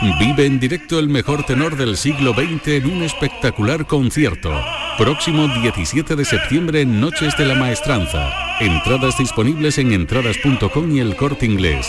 Vive en directo el mejor tenor del siglo XX en un espectacular concierto. Próximo 17 de septiembre en Noches de la Maestranza. Entradas disponibles en entradas.com y el corte inglés.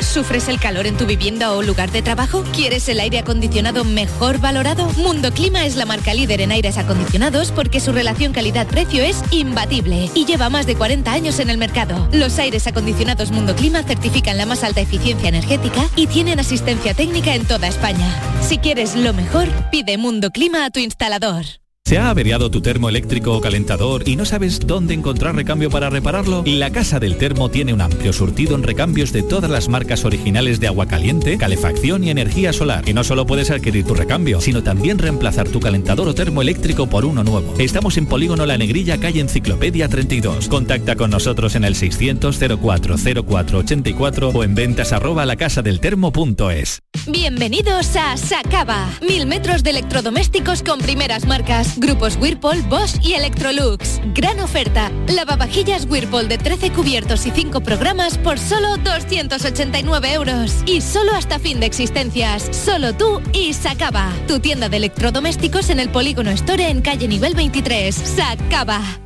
¿Sufres el calor en tu vivienda o lugar de trabajo? ¿Quieres el aire acondicionado mejor valorado? Mundo Clima es la marca líder en aires acondicionados porque su relación calidad-precio es imbatible y lleva más de 40 años en el mercado. Los aires acondicionados Mundo Clima certifican la más alta eficiencia energética y tienen asistencia técnica en toda España. Si quieres lo mejor, pide Mundo Clima a tu instalador. ¿Se ha averiado tu termo eléctrico o calentador y no sabes dónde encontrar recambio para repararlo? La Casa del Termo tiene un amplio surtido en recambios de todas las marcas originales de agua caliente, calefacción y energía solar. Y no solo puedes adquirir tu recambio, sino también reemplazar tu calentador o termo eléctrico por uno nuevo. Estamos en Polígono La Negrilla, calle Enciclopedia 32. Contacta con nosotros en el 600 04 0484 o en ventas arroba lacasadeltermo.es. Bienvenidos a Sacaba. Mil metros de electrodomésticos con primeras marcas. Grupos Whirlpool, Bosch y Electrolux. Gran oferta. Lavavajillas Whirlpool de 13 cubiertos y 5 programas por solo 289 euros. Y solo hasta fin de existencias. Solo tú y Sacaba. Tu tienda de electrodomésticos en el Polígono Store en calle nivel 23. Sacaba.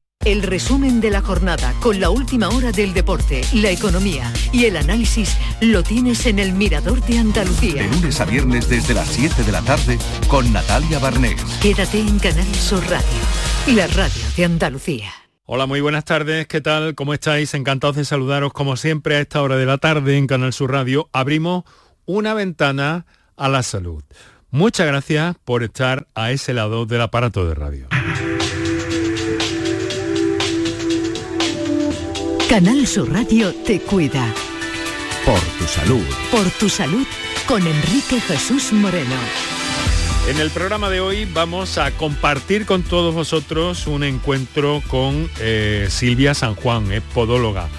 El resumen de la jornada con la última hora del deporte, la economía y el análisis lo tienes en el Mirador de Andalucía. De lunes a viernes desde las 7 de la tarde con Natalia Barnés. Quédate en Canal Sur Radio, la radio de Andalucía. Hola, muy buenas tardes, ¿qué tal? ¿Cómo estáis? Encantados de saludaros como siempre a esta hora de la tarde en Canal Sur Radio. Abrimos una ventana a la salud. Muchas gracias por estar a ese lado del aparato de radio. Canal Sur Radio te cuida. Por tu salud. Por tu salud con Enrique Jesús Moreno. En el programa de hoy vamos a compartir con todos vosotros un encuentro con eh, Silvia San Juan, es podóloga,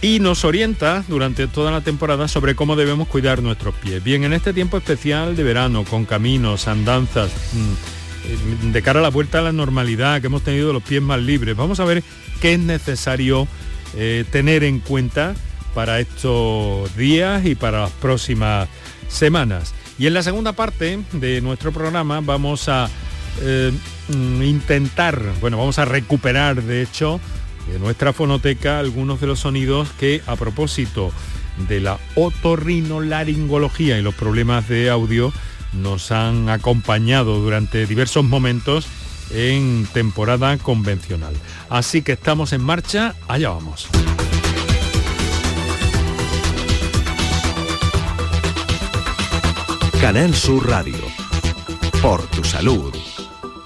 y nos orienta durante toda la temporada sobre cómo debemos cuidar nuestros pies. Bien, en este tiempo especial de verano, con caminos, andanzas, mm, de cara a la vuelta a la normalidad, que hemos tenido los pies más libres, vamos a ver qué es necesario eh, tener en cuenta para estos días y para las próximas semanas. Y en la segunda parte de nuestro programa vamos a eh, mm, intentar, bueno, vamos a recuperar de hecho de nuestra fonoteca algunos de los sonidos que a propósito de la otorrinolaringología y los problemas de audio nos han acompañado durante diversos momentos en temporada convencional. Así que estamos en marcha, allá vamos. Canal Sur Radio. Por tu salud.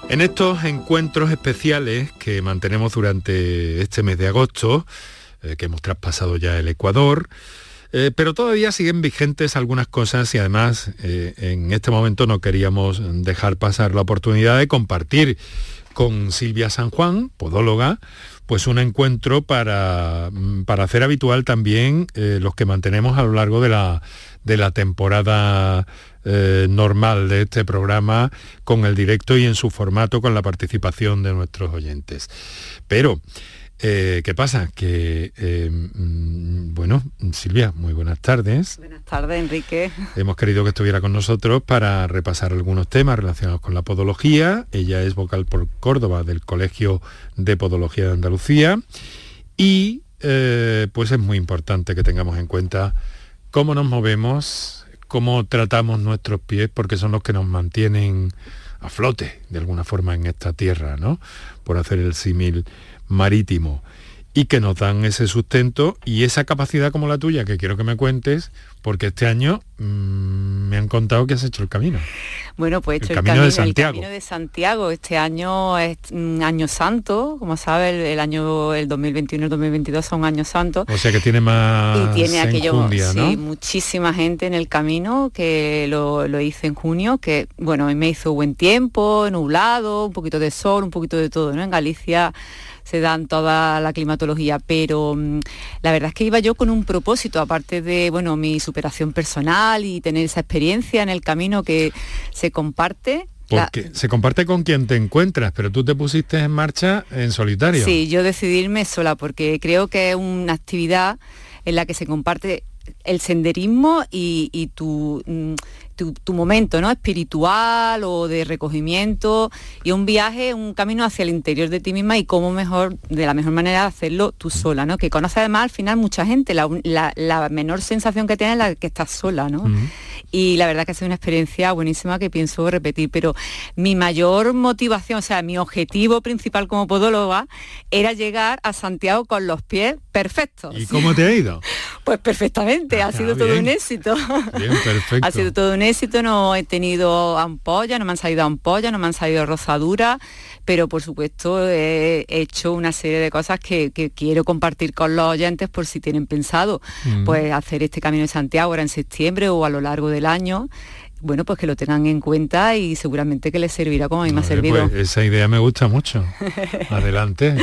En estos encuentros especiales que mantenemos durante este mes de agosto, eh, que hemos traspasado ya el Ecuador, eh, pero todavía siguen vigentes algunas cosas y además eh, en este momento no queríamos dejar pasar la oportunidad de compartir con Silvia San Juan, podóloga, pues un encuentro para, mm, para hacer habitual también los que mantenemos a lo largo de la, de la temporada eh, normal de este programa con el directo y en su formato con la participación de nuestros oyentes. Pero Eh, ¿Qué pasa? Que, eh, mm, bueno, Silvia, muy buenas tardes. Buenas tardes, Enrique. Hemos querido que estuviera con nosotros para repasar algunos temas relacionados con la podología. Ella es vocal por Córdoba del Colegio de Podología de Andalucía. Y eh, pues es muy importante que tengamos en cuenta cómo nos movemos, cómo tratamos nuestros pies, porque son los que nos mantienen a flote de alguna forma en esta tierra, ¿no? Por hacer el símil marítimo y que nos dan ese sustento y esa capacidad como la tuya que quiero que me cuentes porque este año mm, me han contado que has hecho el camino. Bueno, pues he hecho el, camino, de Santiago. camino de Santiago. Este año es un año santo, como sabes, el, año el 2021 y el 2022 son años santos. O sea que tiene más Y tiene aquello, sí, muchísima gente en el camino que lo, lo hice en junio, que bueno, me hizo buen tiempo, nublado, un poquito de sol, un poquito de todo, ¿no? En Galicia se dan toda la climatología, pero mm, la verdad es que iba yo con un propósito, aparte de bueno, mi superación personal y tener esa experiencia en el camino que se comparte. Porque se comparte con quien te encuentras, pero tú te pusiste en marcha en solitario. Sí, yo decidí irme sola porque creo que es una actividad en la que se comparte el senderismo y, tu, tu, momento ¿no? espiritual o de recogimiento y un viaje, un camino hacia el interior de ti misma y cómo mejor, de la mejor manera hacerlo tú sola, ¿no? Que conoce además al final mucha gente, la, menor sensación que tienes es la que estás sola, ¿no? Y la verdad que ha sido una experiencia buenísima que pienso repetir, pero mi mayor motivación, o sea, mi objetivo principal como podóloga era llegar a Santiago con los pies perfectos. ¿Y cómo te ha ido? Pues perfectamente, ha ah, sido todo un éxito. Bien, perfecto. ha sido todo un éxito, no he tenido ampollas, no me han salido ampollas, no me han salido rozaduras, pero por supuesto he hecho una serie de cosas que, quiero compartir con los oyentes por si tienen pensado mm. pues hacer este Camino de Santiago ahora en septiembre o a lo largo del año bueno, pues que lo tengan en cuenta y seguramente que les servirá como a mí me ha servido. Pues esa idea me gusta mucho. Adelante.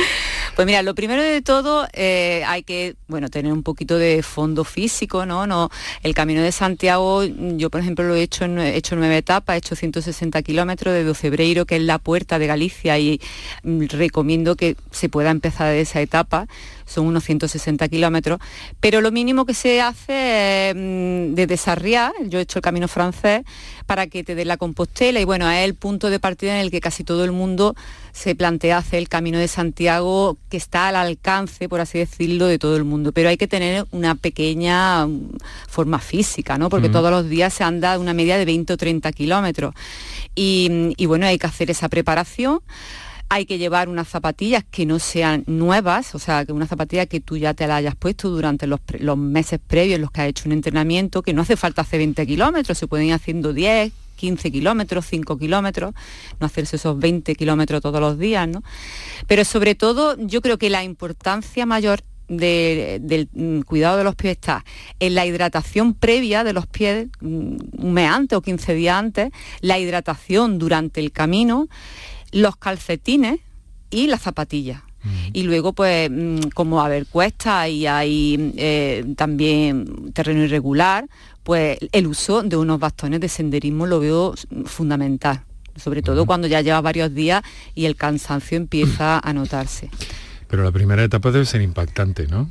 Pues mira, lo primero de todo eh, hay que, bueno, tener un poquito de fondo físico, ¿no? no El Camino de Santiago, yo por ejemplo lo he hecho, en, he hecho nueve etapas, he hecho 160 kilómetros de Docebreiro, que es la puerta de Galicia, y mm, recomiendo que se pueda empezar de esa etapa son unos 160 kilómetros, pero lo mínimo que se hace es mm, de desarriar, yo he hecho el camino francés, para que te dé la Compostela y bueno, es el punto de partida en el que casi todo el mundo se plantea hacer el camino de Santiago que está al alcance, por así decirlo, de todo el mundo, pero hay que tener una pequeña mm, forma física, ¿no? Porque todos los días se anda una media de 20 o 30 kilómetros. Y, y bueno, hay que hacer esa preparación hay que llevar unas zapatillas que no sean nuevas, o sea, que una zapatilla que tú ya te la hayas puesto durante los, meses previos en los que has hecho un entrenamiento, que no hace falta hacer 20 kilómetros, se pueden ir haciendo 10, 15 kilómetros, 5 kilómetros, no hacerse esos 20 kilómetros todos los días, ¿no? Pero sobre todo yo creo que la importancia mayor del mm, cuidado de los pies está en la hidratación previa de los pies, mm, un mes antes o 15 días antes, la hidratación durante el camino, los calcetines y las zapatillas. Y luego, pues, mm, como a ver cuesta y hay eh, también terreno irregular, pues el uso de unos bastones de senderismo lo veo fundamental, sobre todo cuando ya lleva varios días y el cansancio empieza a notarse. Pero la primera etapa debe ser impactante, ¿no?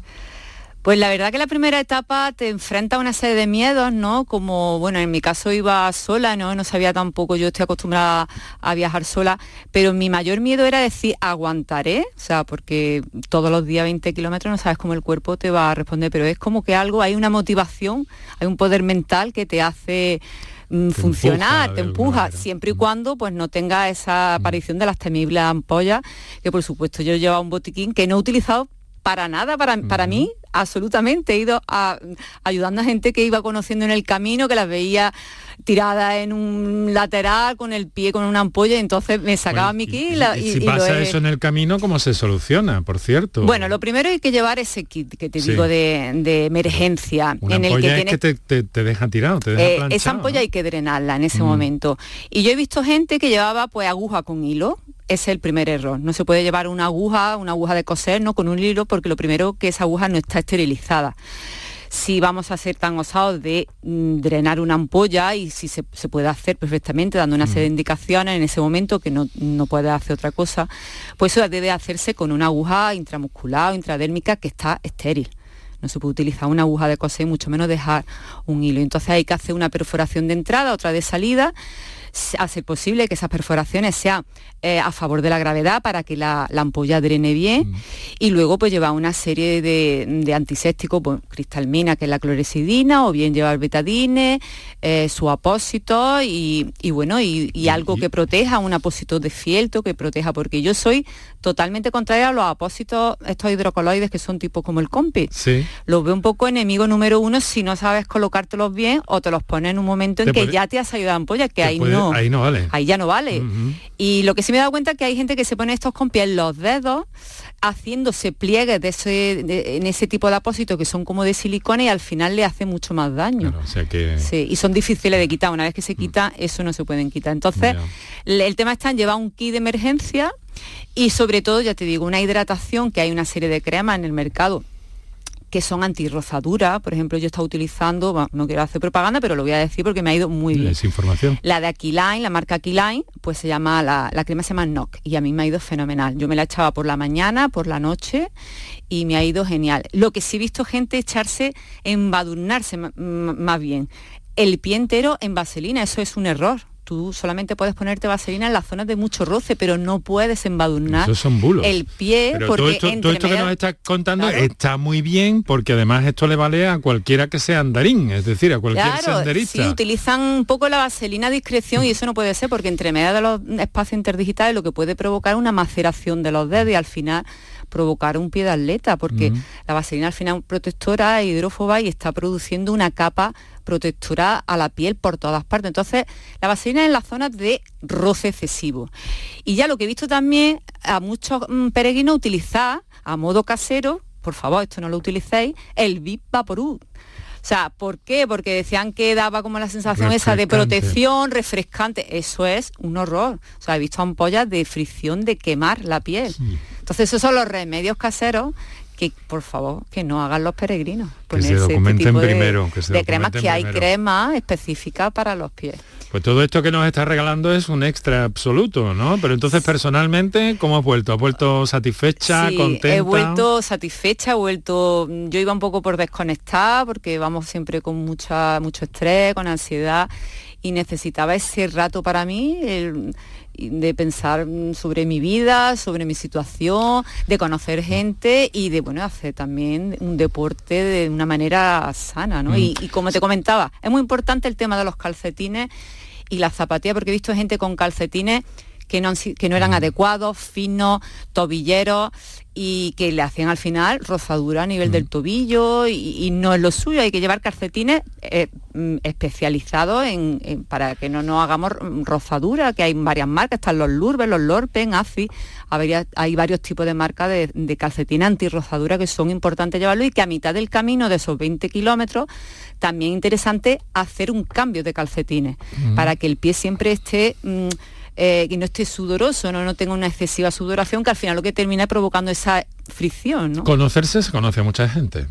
Pues la verdad que la primera etapa te enfrenta a una serie de miedos, ¿no? Como, bueno, en mi caso iba sola, ¿no? No sabía tampoco, yo estoy acostumbrada a viajar sola, pero mi mayor miedo era decir, aguantaré, o sea, porque todos los días 20 kilómetros no sabes cómo el cuerpo te va a responder, pero es como que algo, hay una motivación, hay un poder mental que te hace mm, funcionar, te empuja, siempre y cuando pues no tenga esa aparición de las temibles ampollas, que por supuesto yo llevaba un botiquín que no he utilizado para nada, para, para mí, absolutamente. He ido ayudando a gente que iba conociendo en el camino, que las veía tirada en un lateral con el pie con una ampolla y entonces me sacaba mi kit y, si pasa eso en el camino cómo se soluciona por cierto bueno lo primero hay que llevar ese kit que te digo de, emergencia en el que, es que te, deja tirado te deja eh, esa ampolla hay que drenarla en ese mm. momento. Y yo he visto gente que llevaba pues aguja con hilo es el primer error. No se puede llevar una aguja, una aguja de coser, no con un hilo, porque lo primero que esa aguja no está esterilizada. si vamos a ser tan osados de mm, drenar una ampolla y si se, puede hacer perfectamente dando una serie de indicaciones en ese momento que no, no puede hacer otra cosa, pues eso debe hacerse con una aguja intramuscular o intradérmica que está estéril no se puede utilizar una aguja de coser, mucho menos dejar un hilo. Entonces hay que hacer una perforación de entrada, otra de salida, hacer posible que esas perforaciones sean eh, a favor de la gravedad para que la, ampolla drene bien mm. y luego pues llevar una serie de, antisépticos, pues, cristalmina que es la clorexidina o bien llevar betadine, eh, su apósito y, bueno, y, algo que proteja, un apósito de fielto que proteja, porque yo soy totalmente contraria a los apósitos, estos hidrocoloides que son tipo como el compi. Sí. Los veo un poco enemigo número uno si no sabes colocártelos bien o te los pones en un momento en que ya te has ayudado ampolla, que ahí no ahí no vale. Ahí ya no vale. Y lo que sí me he dado cuenta es que hay gente que se pone estos con en los dedos haciéndose pliegues de ese, en ese tipo de apósitos que son como de silicona y al final le hace mucho más daño. sí, y son difíciles de quitar. Una vez que se quita, eso no se pueden quitar. Entonces, el tema está en llevar un kit de emergencia y sobre todo, ya te digo, una hidratación, que hay una serie de cremas en el mercado que son antirrozadura. Por ejemplo, yo estaba utilizando, no quiero hacer propaganda, pero lo voy a decir porque me ha ido muy bien. información. La de Aquiline, la marca Aquiline, pues se llama, la, crema se llama NOC y a mí me ha ido fenomenal. Yo me la echaba por la mañana, por la noche y me ha ido genial. Lo que sí he visto gente echarse, embadurnarse más bien, el pie entero en vaselina, eso es un error tú solamente puedes ponerte vaselina en las zonas de mucho roce, pero no puedes embadurnar el pie. porque todo esto, que nos estás contando está muy bien porque además esto le vale a cualquiera que sea andarín, es decir, a cualquier claro, senderista. Sí, utilizan un poco la vaselina a discreción y eso no puede ser porque entre medio de los espacios interdigitales lo que puede provocar una maceración de los dedos y al final provocar un pie de atleta, porque la vaselina al final protectora, hidrófoba y está produciendo una capa protectora a la piel por todas partes. Entonces, la vaselina en las zonas de roce excesivo. Y ya lo que he visto también a muchos mm, peregrinos utilizar a modo casero, por favor, esto no lo utilicéis, el VIP Vaporú. O sea, ¿por qué? Porque decían que daba como la sensación esa de protección, refrescante. Eso es un horror. O sea, he visto ampollas de fricción, de quemar la piel. Entonces, esos son los remedios caseros que por favor que no hagan los peregrinos. Que se este documenten primero. Que de cremas que hay crema específica para los pies. Pues todo esto que nos está regalando es un extra absoluto, ¿no? Pero entonces personalmente, ¿cómo has vuelto? ¿Has vuelto satisfecha, sí, contenta? He vuelto satisfecha, he vuelto. Yo iba un poco por desconectar porque vamos siempre con mucha, mucho estrés, con ansiedad y necesitaba ese rato para mí. De pensar sobre mi vida, sobre mi situación, de conocer gente y de bueno hacer también un deporte de una manera sana, ¿no? Mm. Y, y, como te comentaba, es muy importante el tema de los calcetines y la zapatilla, porque he visto gente con calcetines que no, que no eran mm. adecuados, finos, tobilleros y que le hacían al final rozadura a nivel del mm. tobillo y, no es lo suyo, hay que llevar calcetines eh, mm, especializados en, para que no nos hagamos rozadura, que hay varias marcas, están los Lurben, los Lorpen, AFI, hay varios tipos de marcas de, de calcetines antirrozadura que son importantes llevarlo y que a mitad del camino de esos 20 kilómetros también es interesante hacer un cambio de calcetines para que el pie siempre esté eh, que no esté sudoroso, ¿no? no tenga una excesiva sudoración, que al final lo que termina provocando esa fricción. Conocerse se conoce a mucha gente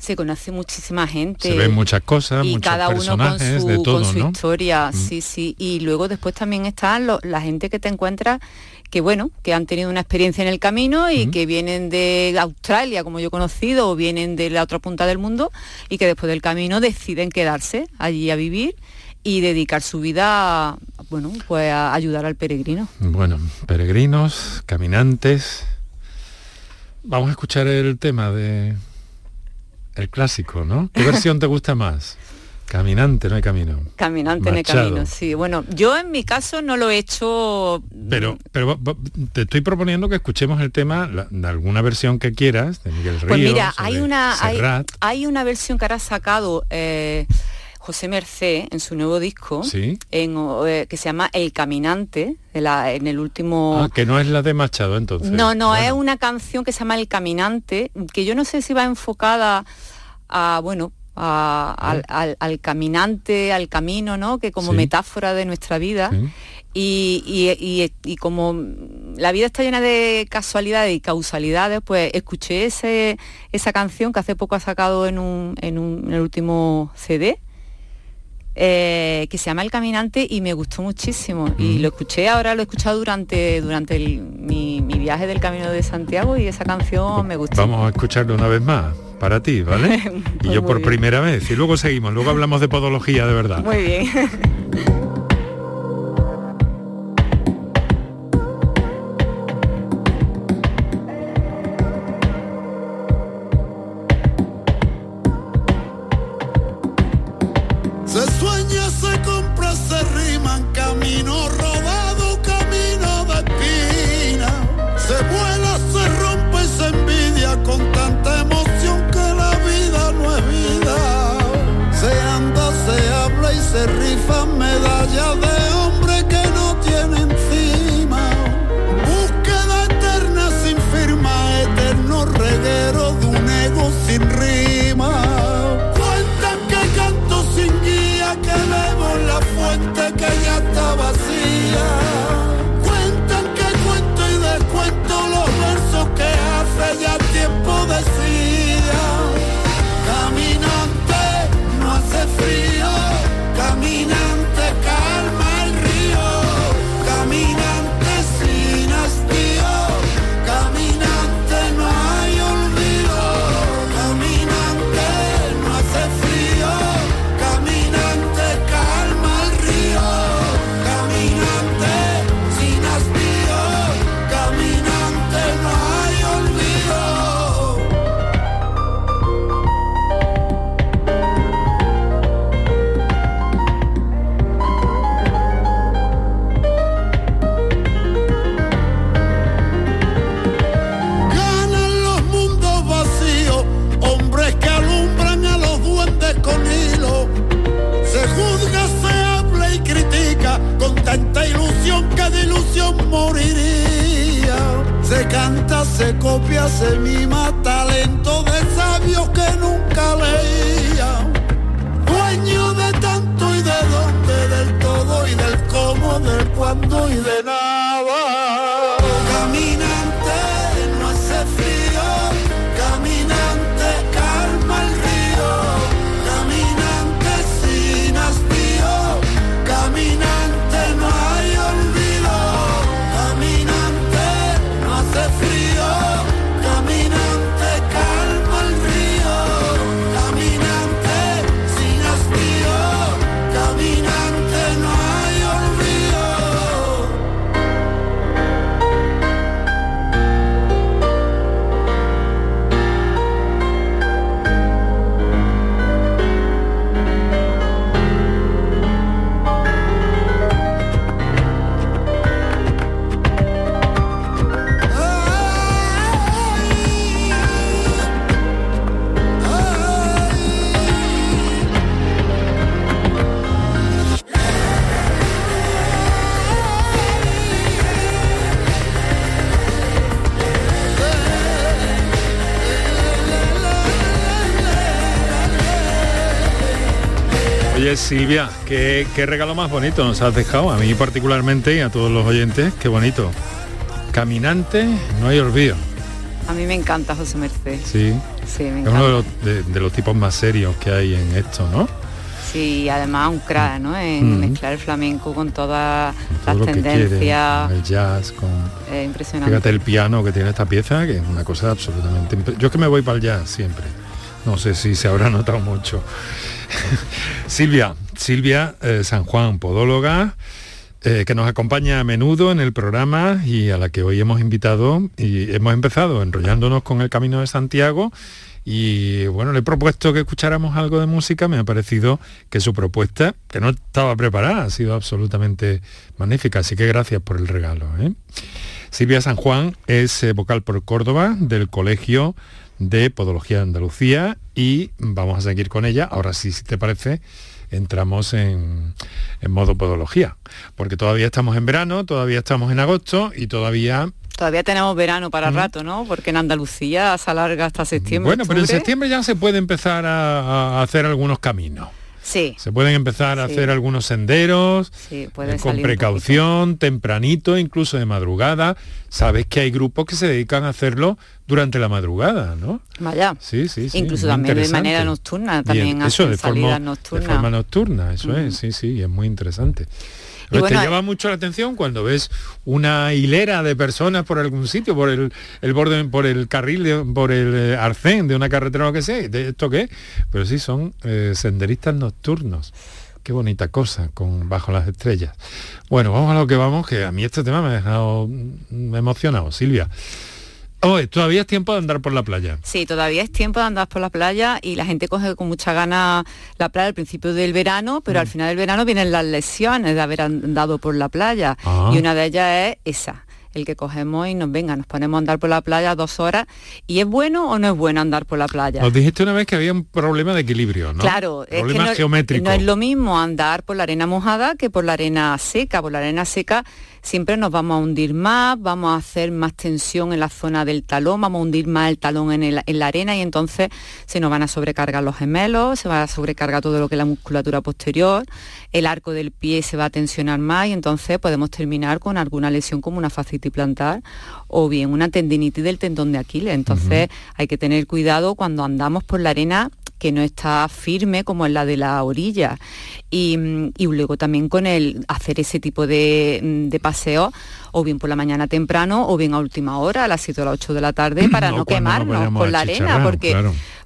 se conoce muchísima gente. Se ven muchas cosas, y cada uno con su, de todo, su historia, mm. sí, sí. Y luego después también está la gente que te encuentra que bueno, que han tenido una experiencia en el camino y mm. que vienen de Australia, como yo he conocido, o vienen de la otra punta del mundo y que después del camino deciden quedarse allí a vivir y dedicar su vida bueno, pues a ayudar al peregrino. Bueno, peregrinos, caminantes. Vamos a escuchar el tema de el clásico, ¿no? ¿Qué versión te gusta más? Caminante, no hay camino. Caminante, no hay camino, sí. Bueno, yo en mi caso no lo he hecho... Pero, pero te estoy proponiendo que escuchemos el tema de alguna versión que quieras, de Miguel Ríos. Pues mira, hay una, hay, una versión que ahora ha sacado... Eh, José Mercé en su nuevo disco, eh, que se llama El Caminante, en el último... Ah, que no es la de Machado entonces. No, no, es una canción que se llama El Caminante, que yo no sé si va enfocada a, bueno, al, caminante, al camino, ¿no? Que como metáfora de nuestra vida. Y, como la vida está llena de casualidades y causalidades, pues escuché ese, esa canción que hace poco ha sacado en, un, en, el último CD, eh, que se llama El Caminante y me gustó muchísimo. Y lo escuché, ahora lo he escuchado durante, durante mi, mi, viaje del Camino de Santiago y esa canción me gustó. Vamos a escucharlo una vez más para ti, ¿vale? y yo por primera vez. Y luego seguimos, luego hablamos de podología de verdad. Muy bien. toman camino robado. se copia, se mima, talento de sabios que nunca leía, Dueño de tanto y de dónde, del todo y del cómo, del cuándo y de nada. Silvia, ¿qué, regalo más bonito nos has dejado, a mí particularmente y a todos los oyentes, qué bonito. Caminante, no hay olvido. A mí me encanta José Merced. Sí. Sí, me encanta. Es uno de los, tipos más serios que hay en esto, ¿no? Sí, además un crack, ¿no? En mezclar el flamenco con todas las tendencias. el jazz, con... impresionante. Fíjate el piano que tiene esta pieza, que es una cosa absolutamente... Yo es que me voy para el jazz siempre. No sé si se habrá notado mucho. Silvia, Silvia eh, San Juan, podóloga, eh, que nos acompaña a menudo en el programa y a la que hoy hemos invitado y hemos empezado enrollándonos con el Camino de Santiago y bueno, le he propuesto que escucháramos algo de música, me ha parecido que su propuesta, que no estaba preparada, ha sido absolutamente magnífica, así que gracias por el regalo. ¿eh? Silvia San Juan es vocal por Córdoba del Colegio de Podología de Andalucía y vamos a seguir con ella. Ahora sí, si te parece, entramos en, modo podología, porque todavía estamos en verano, todavía estamos en agosto y todavía Todavía tenemos verano para rato, ¿no? Porque en Andalucía se alarga hasta septiembre. Bueno, pero en septiembre ya se puede empezar a, hacer algunos caminos. Sí. Se pueden empezar a hacer algunos senderos sí, eh, con precaución, tempranito, incluso de madrugada. Sabes que hay grupos que se dedican a hacerlo durante la madrugada, ¿no? Vaya. Sí, sí, sí. Incluso también de manera nocturna, también eso, de forma, nocturna. De forma nocturna, eso es, sí, sí, es muy interesante te llama mucho la atención cuando ves una hilera de personas por algún sitio, por el, borde, por el carril, por el eh, arcén de una carretera o lo que sea. ¿De esto qué? Pero sí son eh, senderistas nocturnos. Qué bonita cosa, con bajo las estrellas. Bueno, vamos a lo que vamos, que a mí este tema me ha dejado emocionado, Silvia. Oh, todavía es tiempo de andar por la playa. Sí, todavía es tiempo de andar por la playa y la gente coge con mucha gana la playa al principio del verano, pero al mm. final del verano vienen las lesiones de haber andado por la playa ah. y una de ellas es esa el que cogemos y nos venga, nos ponemos a andar por la playa dos horas. ¿Y es bueno o no es bueno andar por la playa? Nos dijiste una vez que había un problema de equilibrio, ¿no? Claro, es que no, geométrico. no es lo mismo andar por la arena mojada que por la arena seca. Por la arena seca siempre nos vamos a hundir más, vamos a hacer más tensión en la zona del talón, vamos a hundir más el talón en, la arena y entonces se nos van a sobrecargar los gemelos, se va a sobrecargar todo lo que es la musculatura posterior, el arco del pie se va a tensionar más y entonces podemos terminar con alguna lesión como una fascitis plantar o bien una tendinitis del tendón de Aquiles. Entonces hay que tener cuidado cuando andamos por la arena que no está firme como en la de la orilla. Y, luego también con el hacer ese tipo de, paseo, o bien por la mañana temprano, o bien a última hora, a las 7 o las 8 de la tarde, para no, quemarnos con la arena, porque,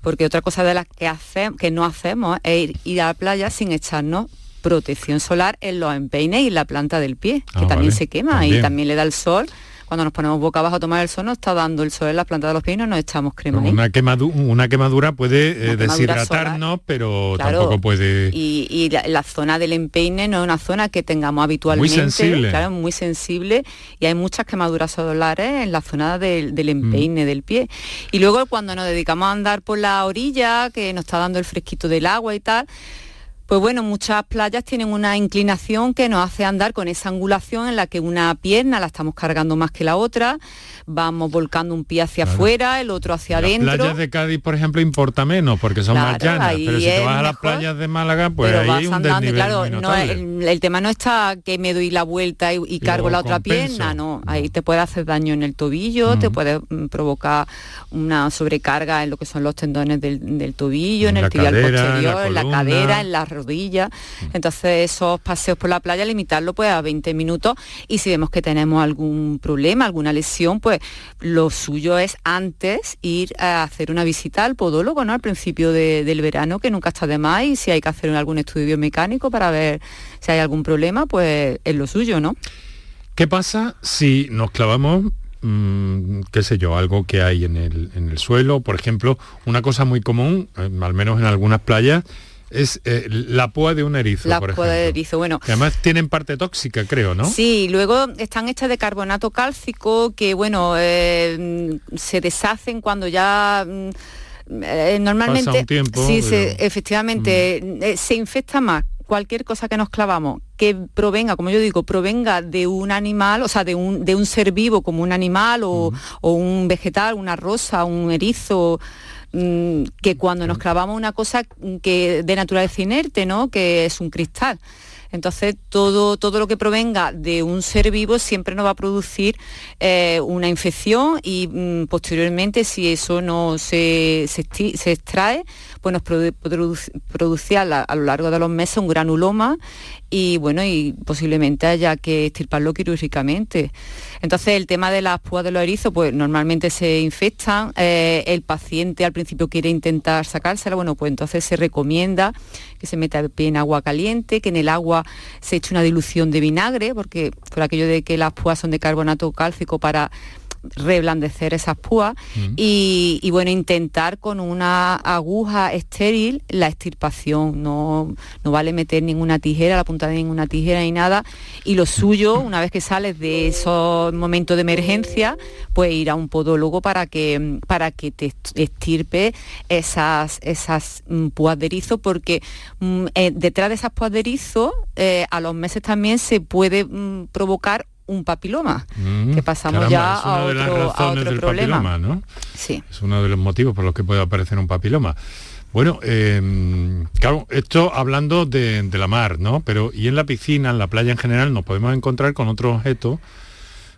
porque otra cosa de las que, hace, que no hacemos es ir, a la playa sin echarnos protección solar en los empeines y la planta del pie, que ah, también se quema y también le da el sol cuando nos ponemos boca abajo a tomar el sol, nos está dando el sol en las plantas de los no nos echamos crema. Una, quemadura, una quemadura puede eh, deshidratarnos, pero tampoco puede... Y, la, zona del empeine no es una zona que tengamos habitualmente. Muy sensible. Claro, muy sensible y hay muchas quemaduras solares en la zona del, mm. empeine del pie. Y luego cuando nos dedicamos a andar por la orilla, que nos está dando el fresquito del agua y tal, pues bueno, muchas playas tienen una inclinación que nos hace andar con esa angulación en la que una pierna la estamos cargando más que la otra, vamos volcando un pie hacia afuera, el otro hacia adentro. Las playas de Cádiz, por ejemplo, importa menos porque son más llanas, pero si te vas a las playas de Málaga, pues ahí hay un andando, claro, el, tema no está que me doy la vuelta y, cargo la otra pierna, no, ahí te puede hacer daño en el tobillo, te puede mm, provocar una sobrecarga en lo que son los tendones del, tobillo, en, el tibial posterior, en la cadera, en la rodilla. Mm. Entonces esos paseos por la playa, limitarlo pues a 20 minutos y si vemos que tenemos algún problema, alguna lesión, pues lo suyo es antes ir a hacer una visita al podólogo, ¿no? Al principio del verano, que nunca está de más y si hay que hacer algún estudio biomecánico para ver si hay algún problema, pues es lo suyo, ¿no? ¿Qué pasa si nos clavamos mm, qué sé yo, algo que hay en el, en el suelo, por ejemplo, una cosa muy común, eh, al menos en algunas playas, es eh, la púa de un erizo, la púa de erizo, bueno. Que además tienen parte tóxica, creo, ¿no? Sí, luego están hechas de carbonato cálcico que, bueno, eh, se deshacen cuando ya... Mm, eh, normalmente sí, efectivamente mm. se infecta más cualquier cosa que nos clavamos que provenga, como yo digo, provenga de un animal, o sea, de un, de un ser vivo como un animal o, o un vegetal, una rosa, un erizo, Mm, que cuando nos clavamos una cosa que de naturaleza inerte, ¿no? que es un cristal. Entonces, todo, todo lo que provenga de un ser vivo siempre nos va a producir eh, una infección y mm, posteriormente, si eso no se, se, extrae, pues nos produce, a, lo largo de los meses un granuloma y bueno, y posiblemente haya que extirparlo quirúrgicamente. Entonces el tema de las púas de los erizos, pues normalmente se infectan, eh, el paciente al principio quiere intentar sacársela, bueno, pues entonces se recomienda que se meta el pie en agua caliente, que en el agua se eche una dilución de vinagre, porque por aquello de que las púas son de carbonato cálcico para reblandecer esas púas mm. y, bueno, intentar con una aguja estéril la extirpación. No, no vale meter ninguna tijera, la punta de ninguna tijera ni nada. Y lo suyo, una vez que sales de esos momentos de emergencia, pues ir a un podólogo para que, para que te extirpe esas, esas mm, púas de erizo, porque mm, eh, detrás de esas púas de erizo, eh, a los meses también se puede provocar un papiloma, que pasamos ya a otro, a otro problema. Papiloma, ¿no? Sí. Es uno de los motivos por los que puede aparecer un papiloma. Bueno, em, claro, esto hablando de, de, la mar, ¿no? Pero y en la piscina, en la playa en general, nos podemos encontrar con otros objetos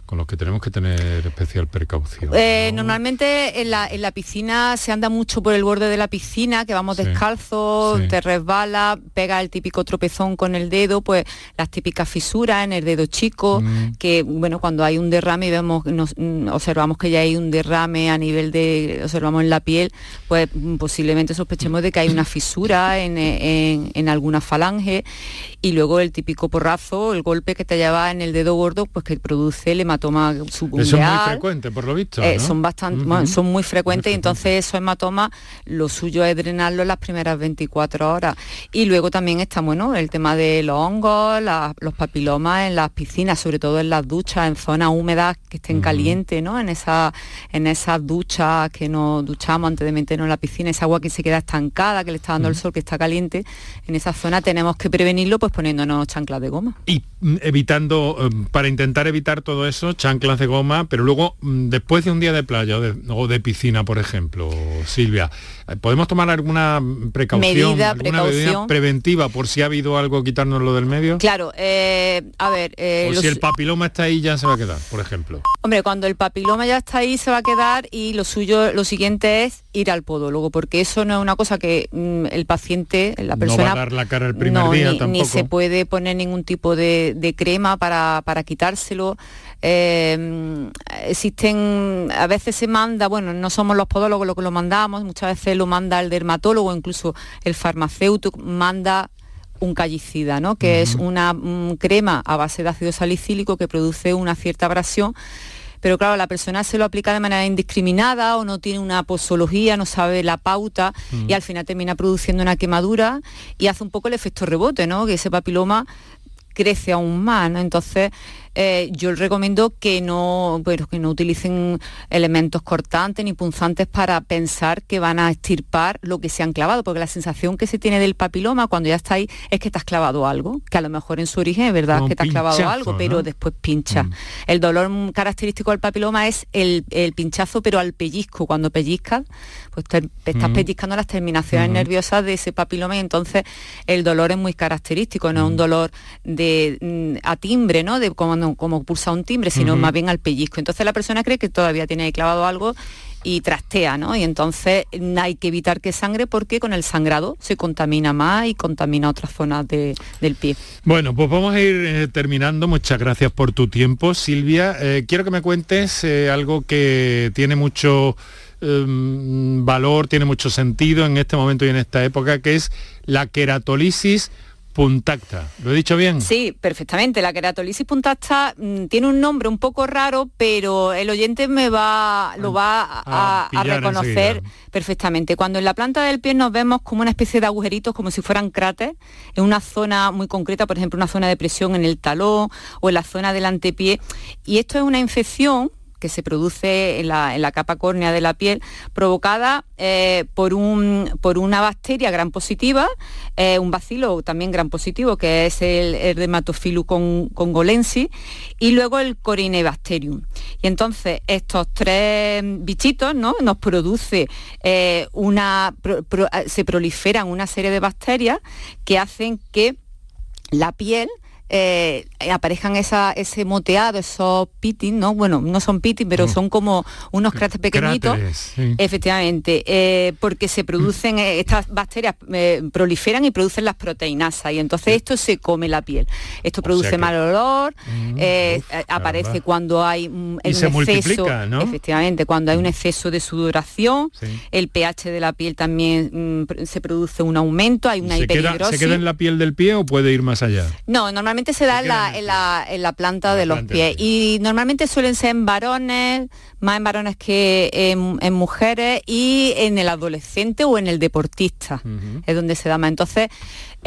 con los que tenemos que tener especial precaución. Eh, normalmente en la, en la, piscina se anda mucho por el borde de la piscina, que vamos descalzos, te resbala, pega el típico tropezón con el dedo, pues las típicas fisuras en el dedo chico, mm. que bueno, cuando hay un derrame y vemos, nos, mm, observamos que ya hay un derrame a nivel de, observamos en la piel, pues posiblemente sospechemos de que hay una fisura en, en, en alguna falange y luego el típico porrazo, el golpe que te lleva en el dedo gordo, pues que produce el hematoma subungueal. Eso es muy frecuente, por lo visto. Eh, son bastante, son muy frecuentes y entonces esos hematomas, lo suyo es drenarlo en las primeras 24 horas. Y luego también está, bueno, el tema de los hongos, los papilomas en las piscinas, sobre todo en las duchas, en zonas húmedas que estén calientes, ¿no? En, esa, en esas duchas que nos duchamos antes de meternos en la piscina, esa agua que se queda estancada, que le está dando el sol, que está caliente, en esa zona tenemos que prevenirlo pues poniéndonos chanclas de goma. Y mm, evitando, eh, para intentar evitar todo eso, chanclas de goma, pero luego mm, después de un día de playa o de, piscina, por ejemplo, Silvia, eh, ¿podemos tomar alguna precaución, medida, precaución. preventiva por si ha habido algo quitárnoslo del medio? Claro, eh, a ver... o si el papiloma está ahí ya se va a quedar, por ejemplo. Hombre, cuando el papiloma ya está ahí se va a quedar y lo suyo, lo siguiente es ir al podólogo, porque eso no es una cosa que mm, el paciente, la persona... No va a dar la cara el primer día ni, tampoco se puede poner ningún tipo de, crema para, quitárselo. Eh, existen, a veces se manda, bueno, no somos los podólogos los que lo mandamos, muchas veces lo manda el dermatólogo, incluso el farmacéutico manda un callicida, ¿no? que es una mm, crema a base de ácido salicílico que produce una cierta abrasión pero claro, la persona se lo aplica de manera indiscriminada o no tiene una posología, no sabe la pauta y al final termina produciendo una quemadura y hace un poco el efecto rebote, ¿no? Que ese papiloma crece aún más, ¿no? Entonces, eh, yo les recomiendo que no, que no utilicen elementos cortantes ni punzantes para pensar que van a extirpar lo que se han clavado, porque la sensación que se tiene del papiloma cuando ya está ahí es que te has clavado algo, que a lo mejor en su origen es verdad que te has clavado algo, pero después pincha. Mm. El dolor característico del papiloma es el, pinchazo, pero al pellizco. Cuando pellizcas, pues te, estás mm. pellizcando las terminaciones nerviosas de ese papiloma y entonces el dolor es muy característico, no es un mm. dolor de a timbre, ¿no? De cuando como pulsa un timbre, sino más bien al pellizco. Entonces la persona cree que todavía tiene clavado algo y trastea, ¿no? Y entonces hay que evitar que sangre porque con el sangrado se contamina más y contamina otras zonas del pie. Bueno, pues vamos a ir eh, terminando. Muchas gracias por tu tiempo, Silvia. Eh, quiero que me cuentes eh, algo que tiene mucho em, valor, tiene mucho sentido en este momento y en esta época, que es la queratolisis puntacta. ¿Lo he dicho bien? Sí, perfectamente. La queratolisis puntacta mm, tiene un nombre un poco raro, pero el oyente me va, lo va a, reconocer perfectamente. Cuando en la planta del pie nos vemos como una especie de agujeritos, como si fueran cráteres, en una zona muy concreta, por ejemplo, una zona de presión en el talón o en la zona del antepié. Y esto es una infección que se produce en la, capa córnea de la piel, provocada eh, por, un, por una bacteria gran positiva, eh, un bacilo también gran positivo, que es el, el con congolensis, y luego el Corinebacterium. Y entonces estos tres bichitos ¿no? nos produce eh, una, se proliferan una serie de bacterias que hacen que la piel eh, aparezcan esa, ese moteado, esos pitting, ¿no? Bueno, no son pitting, pero mm. son como unos cráteres pequeñitos. Efectivamente, eh, porque se producen, eh, estas bacterias proliferan y producen las proteinasas y entonces esto se come la piel. Esto produce mal olor, mm, aparece cuando hay un, exceso, efectivamente, cuando hay un exceso de sudoración, el pH de la piel también mm, se produce un aumento, hay una ¿Se ¿Se queda en la piel del pie o puede ir más allá? No, normalmente Normalmente se da en la, planta de los pies. y normalmente suelen ser en varones, más en varones que en, mujeres y en el adolescente o en el deportista, es donde se da más. Entonces,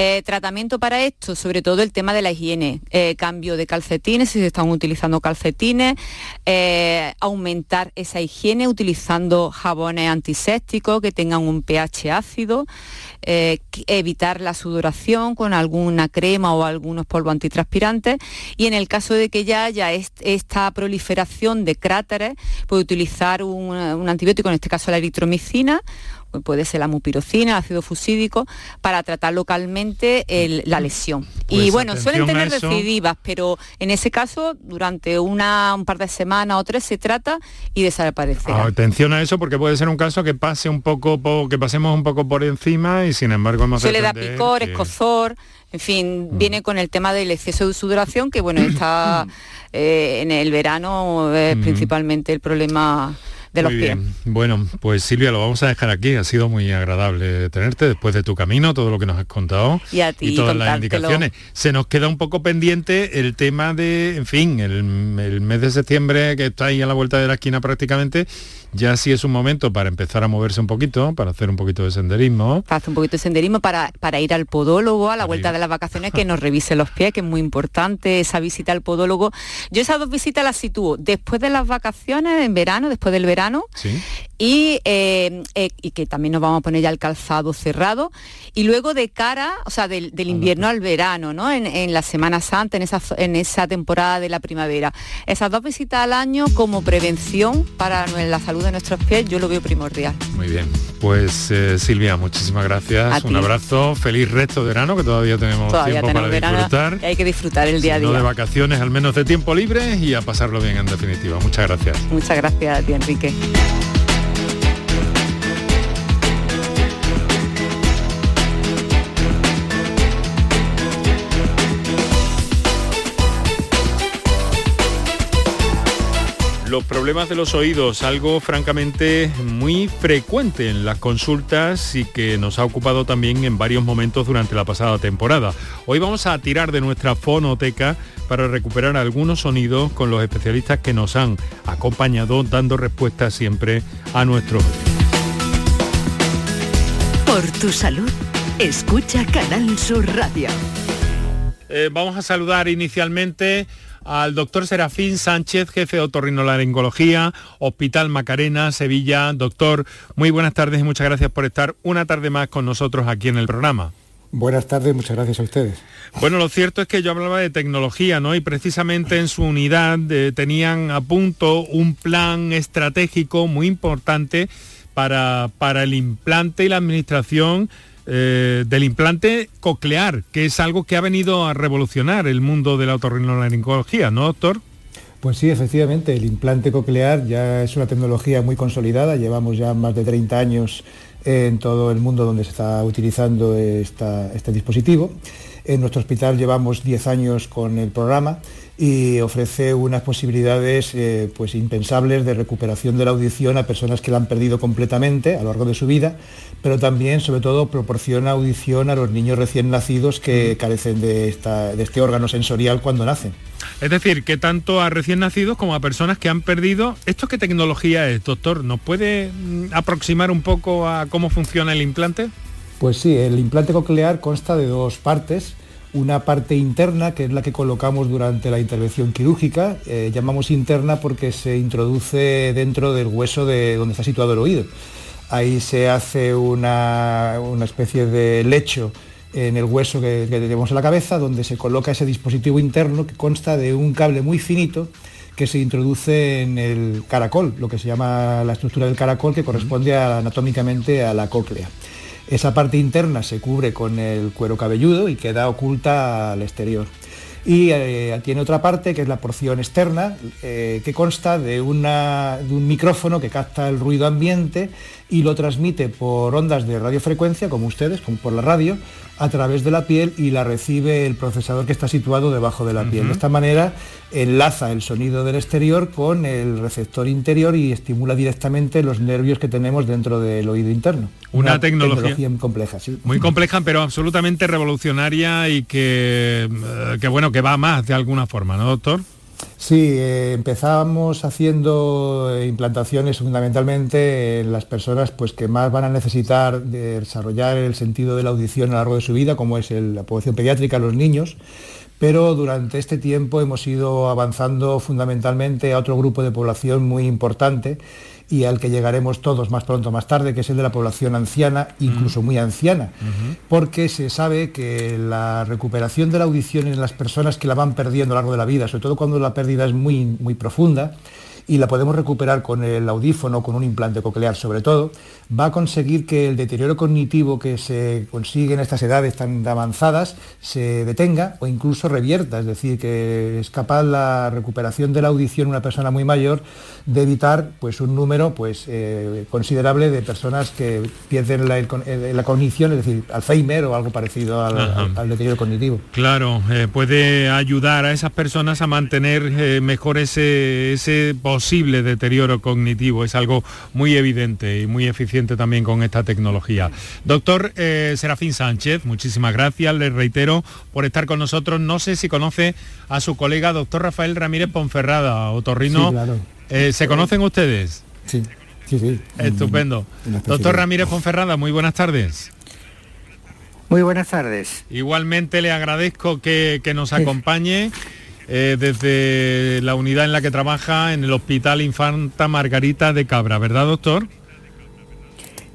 Eh, tratamiento para esto, sobre todo el tema de la higiene, eh, cambio de calcetines, si se están utilizando calcetines, eh, aumentar esa higiene utilizando jabones antisépticos que tengan un pH ácido, evitar la sudoración con alguna crema o algunos polvos antitranspirantes. Y en el caso de que ya haya esta proliferación de cráteres, puede utilizar un, un antibiótico, en este caso la eritromicina, puede ser la mupirocina, ácido fusídico, para tratar localmente la lesión. y pues bueno, suelen tener recidivas, pero en ese caso, durante una, un par de semanas o tres se trata y desaparece. Ah, atención a eso porque puede ser un caso que pase un poco, que pasemos un poco por encima y sin embargo hemos Se le da picor, escozor, en fin, mm. viene con el tema del exceso de sudoración, que bueno, está eh, en el verano es mm. principalmente el problema de los pies. Bueno, pues Silvia, lo vamos a dejar aquí. Ha sido muy agradable tenerte después de tu camino, todo lo que nos has contado y, a ti, todas las indicaciones. Se nos queda un poco pendiente el tema de, en fin, el, el mes de septiembre que está ahí a la vuelta de la esquina prácticamente ya sí es un momento para empezar a moverse un poquito, para hacer un poquito de senderismo. Para hacer un poquito de senderismo, para, para ir al podólogo a la vuelta de las vacaciones, que nos revise los pies, que es muy importante esa visita al podólogo. Yo esas dos visitas las sitúo después de las vacaciones, en verano, después del verano, y, eh, eh, y que también nos vamos a poner ya el calzado cerrado, y luego de cara, o sea, del, invierno al verano, ¿no? En, la Semana Santa, en esa, en esa temporada de la primavera. Esas dos visitas al año como prevención para la salud de nuestros pies, yo lo veo primordial. Muy bien, pues eh, Silvia, muchísimas gracias, un abrazo, feliz resto de verano, que todavía tenemos tiempo para disfrutar. hay que disfrutar el día a día. de vacaciones, al menos de tiempo libre y a pasarlo bien en definitiva. Muchas gracias. Muchas gracias a ti, Enrique. Los problemas de los oídos, algo francamente muy frecuente en las consultas y que nos ha ocupado también en varios momentos durante la pasada temporada. Hoy vamos a tirar de nuestra fonoteca para recuperar algunos sonidos con los especialistas que nos han acompañado dando respuesta siempre a nuestros... Por tu salud, escucha Canal Sur Radio. Eh, vamos a saludar inicialmente al doctor Serafín Sánchez, jefe de otorrinolaringología, Hospital Macarena, Sevilla. Doctor, muy buenas tardes y muchas gracias por estar una tarde más con nosotros aquí en el programa. Buenas tardes, muchas gracias a ustedes. Bueno, lo cierto es que yo hablaba de tecnología, ¿no? Y precisamente en su unidad eh, tenían a punto un plan estratégico muy importante para, para el implante y la administración eh, del implante coclear, que es algo que ha venido a revolucionar el mundo de la otorrinolaringología, ¿no, doctor? Pues sí, efectivamente, el implante coclear ya es una tecnología muy consolidada, llevamos ya más de 30 años en todo el mundo donde se está utilizando este dispositivo. En nuestro hospital llevamos 10 años con el programa y ofrece unas posibilidades eh, pues impensables de recuperación de la audición a personas que la han perdido completamente a lo largo de su vida, pero también, sobre todo, proporciona audición a los niños recién nacidos que carecen de, este órgano sensorial cuando nacen. Es decir, que tanto a recién nacidos como a personas que han perdido... ¿Esto qué tecnología es, doctor? ¿Nos puede mm, aproximar un poco a cómo funciona el implante? Pues sí, el implante coclear consta de dos partes una parte interna, que es la que colocamos durante la intervención quirúrgica. Eh, llamamos interna porque se introduce dentro del hueso de donde está situado el oído. Ahí se hace una, especie de lecho en el hueso que, tenemos en la cabeza, donde se coloca ese dispositivo interno que consta de un cable muy finito que se introduce en el caracol, lo que se llama la estructura del caracol, que corresponde anatómicamente a la cóclea. Esa parte interna se cubre con el cuero cabelludo y queda oculta al exterior. Y eh, tiene otra parte que es la porción externa, eh, que consta de, de un micrófono que capta el ruido ambiente y lo transmite por ondas de radiofrecuencia, como ustedes, como por la radio, a través de la piel y la recibe el procesador que está situado debajo de la piel. De esta manera enlaza el sonido del exterior con el receptor interior y estimula directamente los nervios que tenemos dentro del oído interno. Una, tecnología, muy compleja, sí. Muy compleja, pero absolutamente revolucionaria y que, eh, que, bueno, que va más de alguna forma, ¿no, doctor? Sí, eh, empezamos haciendo eh, implantaciones fundamentalmente en las personas pues, que más van a necesitar desarrollar el sentido de la audición a lo largo de su vida, como es la población pediátrica, los niños, pero durante este tiempo hemos ido avanzando fundamentalmente a otro grupo de población muy importante y al que llegaremos todos más pronto o más tarde, que es el de la población anciana, incluso muy anciana, porque se sabe que la recuperación de la audición en las personas que la van perdiendo a lo largo de la vida, sobre todo cuando la pérdida es muy, muy profunda, y la podemos recuperar con el audífono, con un implante coclear sobre todo, va a conseguir que el deterioro cognitivo que se consigue en estas edades tan avanzadas se detenga o incluso revierta, es decir, que es capaz la recuperación de la audición en una persona muy mayor de evitar pues, un número pues, eh, considerable de personas que pierden la, cognición, es decir, Alzheimer o algo parecido al, deterioro cognitivo. Claro, eh, puede ayudar a esas personas a mantener eh, mejor ese, ese posible deterioro cognitivo, es algo muy evidente y muy eficiente también con esta tecnología. Doctor eh, Serafín Sánchez, muchísimas gracias, le reitero por estar con nosotros. No sé si conoce a su colega doctor Rafael Ramírez Ponferrada, otorrino. Eh, ¿Se conocen ustedes? Sí, sí, sí. Estupendo. Doctor Ramírez Ponferrada, muy buenas tardes. Muy buenas tardes. Igualmente le agradezco que, nos acompañe. Eh, desde la unidad en la que trabaja en el Hospital Infanta Margarita de Cabra, ¿verdad, doctor?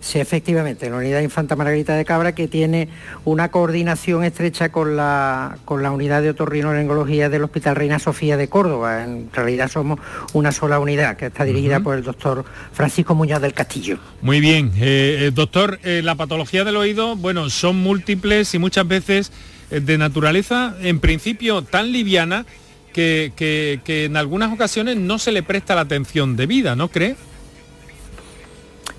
Sí, efectivamente, la unidad Infanta Margarita de Cabra que tiene una coordinación estrecha con la, con la unidad de otorrinolaringología del Hospital Reina Sofía de Córdoba. En realidad somos una sola unidad que está dirigida por el doctor Francisco Muñoz del Castillo. Muy bien, eh, eh, doctor, eh, la patología del oído, bueno, son múltiples y muchas veces de naturaleza, en principio, tan liviana que, que en algunas ocasiones no se le presta la atención debida, ¿no cree?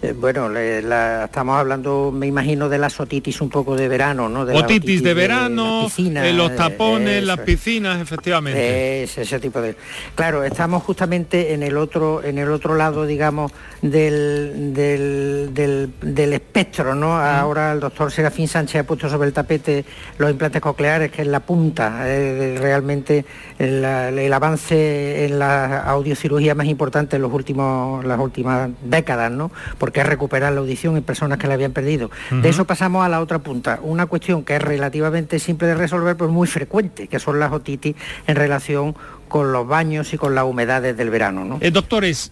Eh, bueno, estamos hablando, me imagino, de la otitis un poco de verano, ¿no? De otitis, de verano, en los tapones, las piscinas, efectivamente. ese tipo de. Claro, estamos justamente en el otro, en el otro lado, digamos, del, del, espectro, ¿no? Ahora el doctor Serafín Sánchez ha puesto sobre el tapete los implantes cocleares, que es la punta, eh, realmente el, avance en la audiocirugía más importante en los últimos, las últimas décadas, ¿no? Porque es recuperar la audición en personas que la habían perdido. De eso pasamos a la otra punta, una cuestión que es relativamente simple de resolver, pero muy frecuente, que son las otitis en relación con los baños y con las humedades del verano. ¿no? Eh, doctores,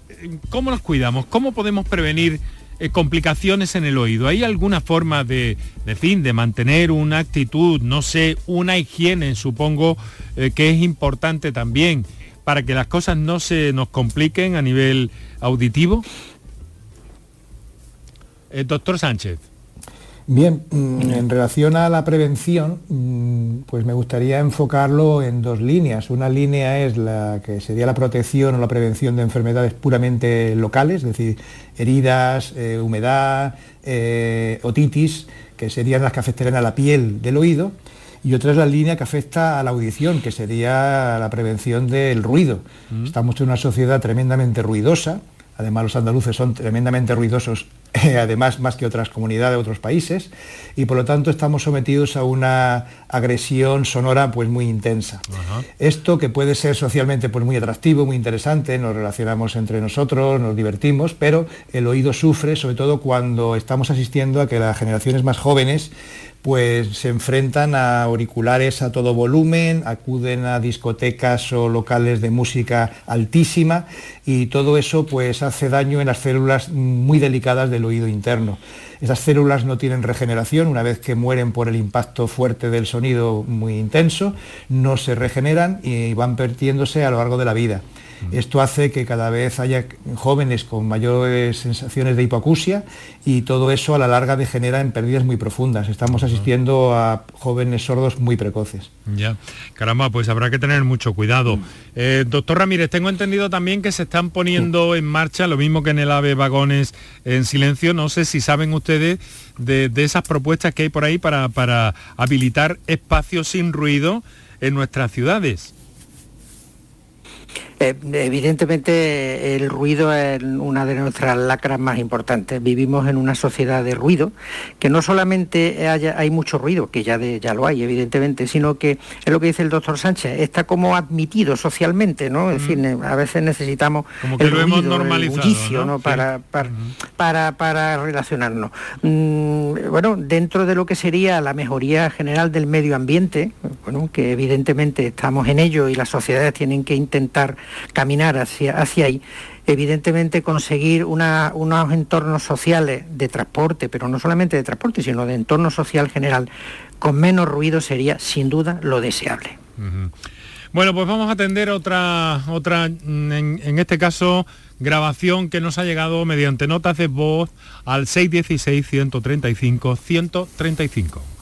¿cómo nos cuidamos? ¿Cómo podemos prevenir eh, complicaciones en el oído? ¿Hay alguna forma de, de fin, de mantener una actitud, no sé, una higiene, supongo, eh, que es importante también para que las cosas no se nos compliquen a nivel auditivo? Eh, doctor Sánchez. Bien, mm, en relación a la prevención, mm, pues me gustaría enfocarlo en dos líneas. Una línea es la que sería la protección o la prevención de enfermedades puramente locales, es decir, heridas, eh, humedad, eh, otitis, que serían las que afectarían a la piel del oído. Y otra es la línea que afecta a la audición, que sería la prevención del ruido. Mm. Estamos en una sociedad tremendamente ruidosa, Además, los andaluces son tremendamente ruidosos, además más que otras comunidades, otros países, y por lo tanto estamos sometidos a una agresión sonora pues muy intensa. Esto que puede ser socialmente pues muy atractivo, muy interesante, nos relacionamos entre nosotros, nos divertimos, pero el oído sufre sobre todo cuando estamos asistiendo a que las generaciones más jóvenes pues se enfrentan a auriculares a todo volumen, acuden a discotecas o locales de música altísima y todo eso pues hace daño en las células muy delicadas del oído interno. Esas células no tienen regeneración, una vez que mueren por el impacto fuerte del sonido muy intenso, no se regeneran y van perdiéndose a lo largo de la vida. Esto hace que cada vez haya jóvenes con mayores sensaciones de hipoacusia y todo eso a la larga degenera en pérdidas muy profundas. Estamos asistiendo a jóvenes sordos muy precoces. Ya, caramba, pues habrá que tener mucho cuidado. Eh, doctor Ramírez, tengo entendido también que se están poniendo en marcha, lo mismo que en el AVE Vagones en silencio, no sé si saben ustedes de, esas propuestas que hay por ahí para, para habilitar espacios sin ruido en nuestras ciudades. Eh, evidentemente el ruido es una de nuestras lacras más importantes. Vivimos en una sociedad de ruido, que no solamente hay mucho ruido, que ya, ya lo hay, evidentemente, sino que es lo que dice el doctor Sánchez, está como admitido socialmente, ¿no? Es decir, mm. a veces necesitamos como que lo hemos normalizado, ¿no? Para, para, para, relacionarnos. Mm, bueno, dentro de lo que sería la mejoría general del medio ambiente, bueno, que evidentemente estamos en ello y las sociedades tienen que intentar caminar hacia, hacia ahí, evidentemente conseguir unos entornos sociales de transporte, pero no solamente de transporte, sino de entorno social general, con menos ruido sería sin duda lo deseable. Bueno, pues vamos a atender otra, otra en, en, este caso, grabación que nos ha llegado mediante notas de voz al 616-135-135.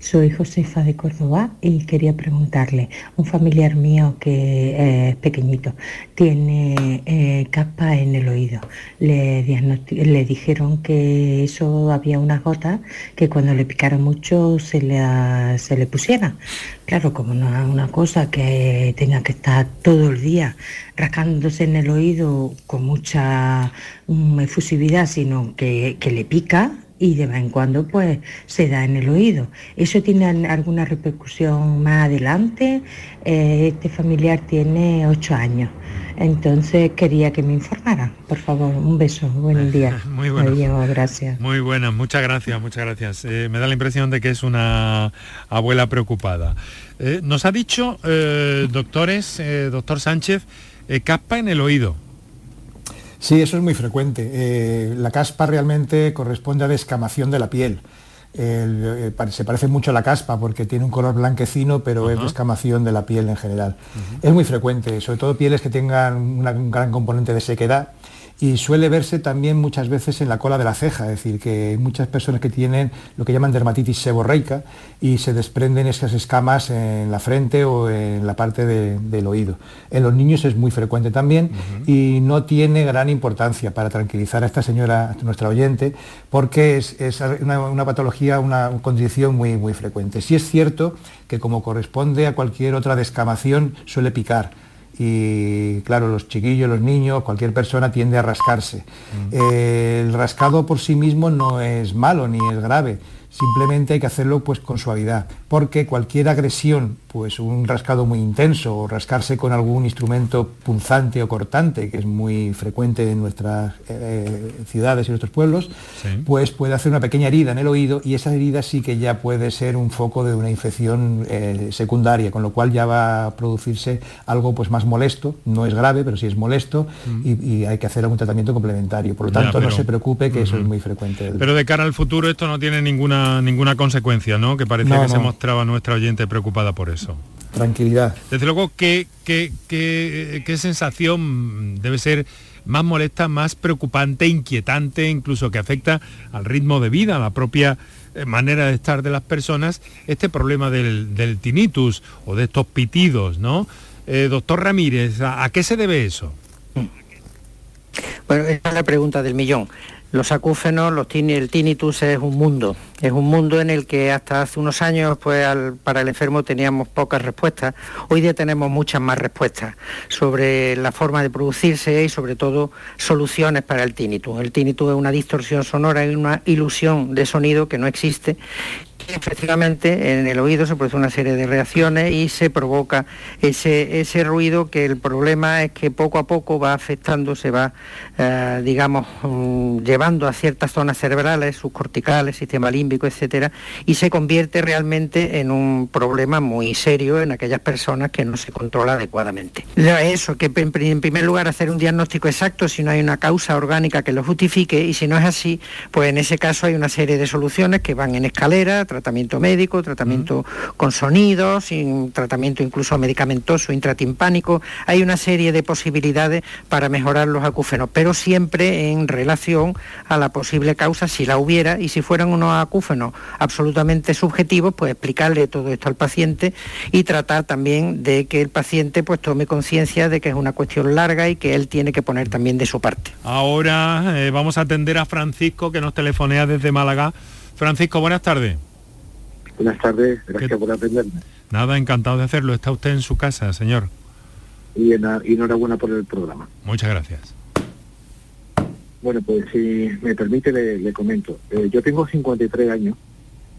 Soy Josefa de Córdoba y quería preguntarle, un familiar mío que es pequeñito, tiene eh, capa en el oído. Le, le dijeron que eso había unas gotas que cuando le picara mucho se le, se le pusiera. Claro, como no es una cosa que tenga que estar todo el día rascándose en el oído con mucha mm, efusividad, sino que, que le pica, y de vez en cuando pues se da en el oído. ¿Eso tiene alguna repercusión más adelante? Eh, este familiar tiene ocho años. Entonces quería que me informara, por favor. Un beso, buen día. Muy bueno. gracias. Muy buenas, muchas gracias, muchas gracias. Eh, me da la impresión de que es una abuela preocupada. Eh, nos ha dicho, doctores, doctor Sánchez, caspa en el oído. Sí, eso es muy frecuente. Eh, la caspa realmente corresponde a descamación de la piel. Eh, se parece mucho a la caspa porque tiene un color blanquecino, pero es descamación de la piel en general. Es muy frecuente, sobre todo pieles que tengan un gran componente de sequedad y suele verse también muchas veces en la cola de la ceja, es decir, que hay muchas personas que tienen lo que llaman dermatitis seborreica y se desprenden esas escamas en la frente o en la parte del oído. En los niños es muy frecuente también y no tiene gran importancia para tranquilizar a esta señora, a nuestra oyente, porque es, una, patología, una condición muy, muy frecuente. Sí es cierto que como corresponde a cualquier otra descamación suele picar y claro, los chiquillos, los niños, cualquier persona tiende a rascarse. Mm. el rascado por sí mismo no es malo ni es grave, simplemente hay que hacerlo pues con suavidad, porque cualquier agresión pues un rascado muy intenso o rascarse con algún instrumento punzante o cortante, que es muy frecuente en nuestras eh, ciudades y nuestros pueblos, pues puede hacer una pequeña herida en el oído y esa herida sí que ya puede ser un foco de una infección eh, secundaria, con lo cual ya va a producirse algo pues más molesto, no es grave, pero sí es molesto mm. y, hay que hacer algún tratamiento complementario. Por lo tanto, no se preocupe que eso es muy frecuente. Pero de cara al futuro esto no tiene ninguna, ninguna consecuencia, ¿no? Que parecía que se mostraba nuestra oyente preocupada por eso. Tranquilidad. Desde luego, ¿qué, qué, sensación debe ser más molesta, más preocupante, inquietante, incluso que afecta al ritmo de vida, a la propia eh, manera de estar de las personas, este problema del, tinnitus o de estos pitidos, ¿no? Eh, doctor Ramírez, ¿a, qué se debe eso? Bueno, esa es la pregunta del millón. Los acúfenos, los el tinnitus es un mundo, es un mundo en el que hasta hace unos años pues, para el enfermo teníamos pocas respuestas. Hoy día tenemos muchas más respuestas sobre la forma de producirse y sobre todo soluciones para el tinnitus. El tinnitus es una distorsión sonora y una ilusión de sonido que no existe efectivamente en el oído se produce una serie de reacciones y se provoca ese, ese ruido que el problema es que poco a poco va afectando, se va, eh, digamos, mm, llevando a ciertas zonas cerebrales, subcorticales, sistema límbico, etcétera, y se convierte realmente en un problema muy serio en aquellas personas que no se controla adecuadamente. Eso, que en primer lugar hacer un diagnóstico exacto si no hay una causa orgánica que lo justifique y si no es así, pues en ese caso hay una serie de soluciones que van en escalera, tratamiento médico, tratamiento con sonidos, tratamiento incluso medicamentoso intratimpánico. Hay una serie de posibilidades para mejorar los acúfenos, pero siempre en relación a la posible causa si la hubiera y si fueran unos acúfenos absolutamente subjetivos, pues explicarle todo esto al paciente y tratar también de que el paciente pues tome conciencia de que es una cuestión larga y que él tiene que poner también de su parte. Ahora eh, vamos a atender a Francisco que nos telefonea desde Málaga. Francisco, buenas tardes. Buenas tardes, gracias por atenderme. Nada, encantado de hacerlo. ¿Está usted en su casa, señor? y, enhorabuena por el programa. Muchas gracias. Bueno, pues si me permite le, comento. Eh, yo tengo 53 años,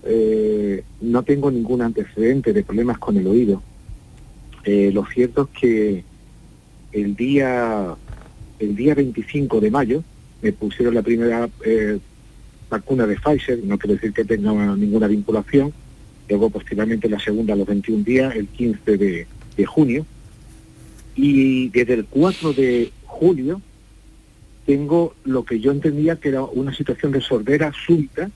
eh, no tengo ningún antecedente de problemas con el oído. Eh, lo cierto es que el día, el día 25 de mayo me pusieron la primera vacuna de Pfizer, no quiero decir que tenga ninguna vinculación, luego posteriormente la segunda a los 21 días, el 15 de, junio, y desde el 4 de julio tengo lo que yo entendía que era una situación de sordera súbita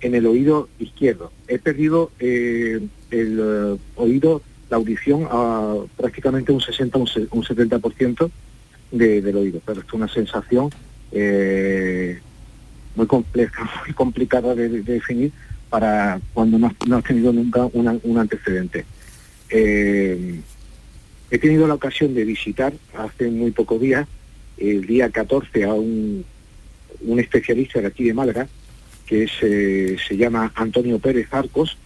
en el oído izquierdo. He perdido eh, el eh, oído, la audición a prácticamente un 60, un, 70% del oído, pero es una sensación eh, muy compleja, muy complicada de, definir para cuando no, has tenido nunca un antecedente. Eh, he tenido la ocasión de visitar hace muy pocos días, el día 14, a un, un especialista de aquí de Málaga, que eh, se llama Antonio Pérez Arcos,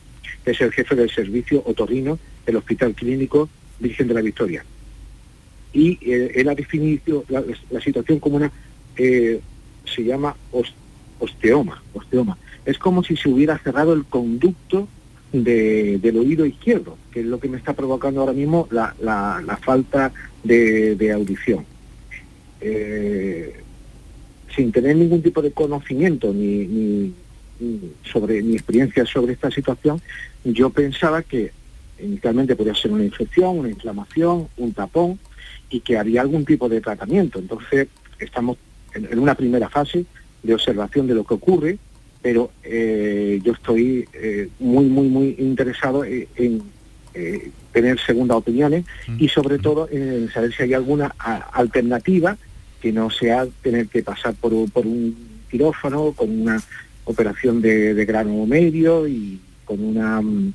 es el jefe del servicio otorrino del Hospital Clínico Virgen de la Victoria. Y eh, él ha definido la, situación como una, se llama osteoma, osteoma. Es como si se hubiera cerrado el conducto del oído izquierdo, que es lo que me está provocando ahora mismo la, falta de, audición. Eh, sin tener ningún tipo de conocimiento ni, experiencia sobre esta situación, yo pensaba que inicialmente podía ser una infección, una inflamación, un tapón y que había algún tipo de tratamiento. Entonces estamos en una primera fase de observación de lo que ocurre, pero eh, yo estoy eh, muy, muy, muy interesado en, eh, tener segundas opiniones mm. y sobre todo en saber si hay alguna alternativa que no sea tener que pasar por, un quirófano con una operación de, de grano medio y con una mm,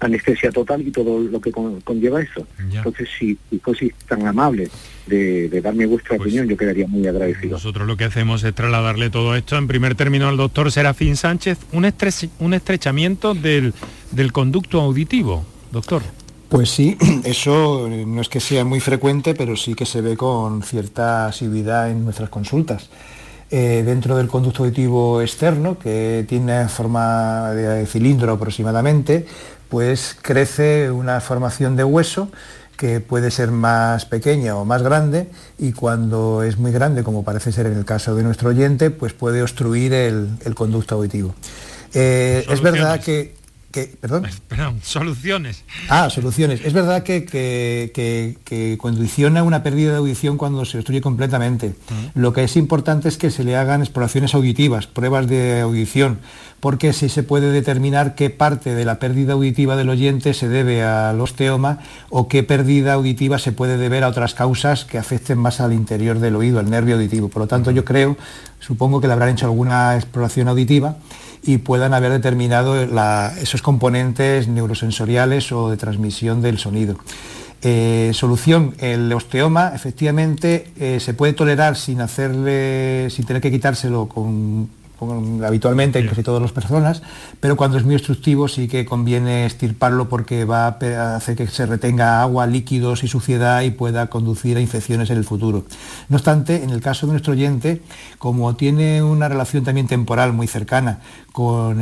anestesia total y todo lo que conlleva eso. Entonces, si, si tan amable de, darme vuestra pues opinión, yo quedaría muy agradecido. Nosotros lo que hacemos es trasladarle todo esto. En primer término al doctor Serafín Sánchez, un, un estrechamiento del, del conducto auditivo, doctor. Pues sí, eso no es que sea muy frecuente, pero sí que se ve con cierta asiduidad en nuestras consultas. Eh, dentro del conducto auditivo externo, que tiene forma de cilindro aproximadamente, pues crece una formación de hueso que puede ser más pequeña o más grande y cuando es muy grande, como parece ser en el caso de nuestro oyente, pues puede obstruir el, conducto auditivo. Eh, es verdad que perdón. soluciones. Ah, soluciones. Es verdad que, que, condiciona una pérdida de audición cuando se destruye completamente. Lo que es importante es que se le hagan exploraciones auditivas, pruebas de audición, porque así se puede determinar qué parte de la pérdida auditiva del oyente se debe al osteoma o qué pérdida auditiva se puede deber a otras causas que afecten más al interior del oído, al nervio auditivo. Por lo tanto, yo creo, supongo que le habrán hecho alguna exploración auditiva y puedan haber determinado esos componentes neurosensoriales o de transmisión del sonido. Eh, solución, el osteoma efectivamente eh, se puede tolerar sin hacerle, sin tener que quitárselo con habitualmente en casi todas las personas, pero cuando es muy obstructivo sí que conviene estirparlo porque va a hacer que se retenga agua, líquidos y suciedad y pueda conducir a infecciones en el futuro. No obstante, en el caso de nuestro oyente, como tiene una relación también temporal muy cercana con,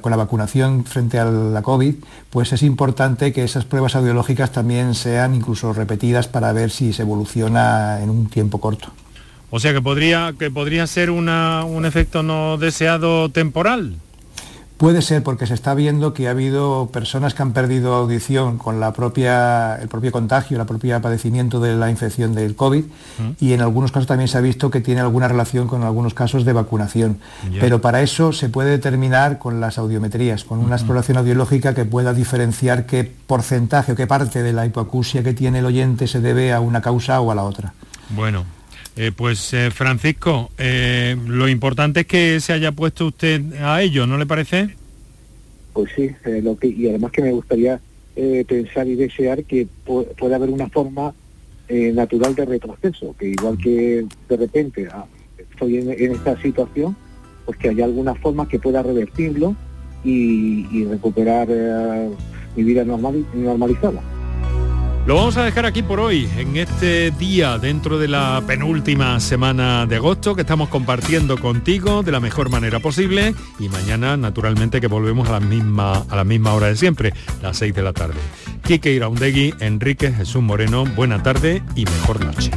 con la vacunación frente a la COVID, pues es importante que esas pruebas audiológicas también sean incluso repetidas para ver si se evoluciona en un tiempo corto. O sea que podría, que podría ser un efecto no deseado temporal. Puede ser porque se está viendo que ha habido personas que han perdido audición con la propia, el propio contagio, el propio padecimiento de la infección del COVID y en algunos casos también se ha visto que tiene alguna relación con algunos casos de vacunación. Pero para eso se puede determinar con las audiometrías, con una exploración audiológica que pueda diferenciar qué porcentaje o qué parte de la hipoacusia que tiene el oyente se debe a una causa o a la otra. Bueno, eh, pues eh, Francisco, eh, lo importante es que se haya puesto usted a ello, ¿no le parece? Pues sí, y además que me gustaría pensar y desear que pueda haber una forma natural de retroceso, que igual que de repente ah, estoy en, esta situación, pues que haya alguna forma que pueda revertirlo y, recuperar mi vida normal, normalizada. Lo vamos a dejar aquí por hoy, en este día dentro de la penúltima semana de agosto que estamos compartiendo contigo de la mejor manera posible y mañana naturalmente que volvemos a la misma, a la misma hora de siempre, las 6 de la tarde. Quique Iraundegui, Enrique Jesús Moreno, buena tarde y mejor noche.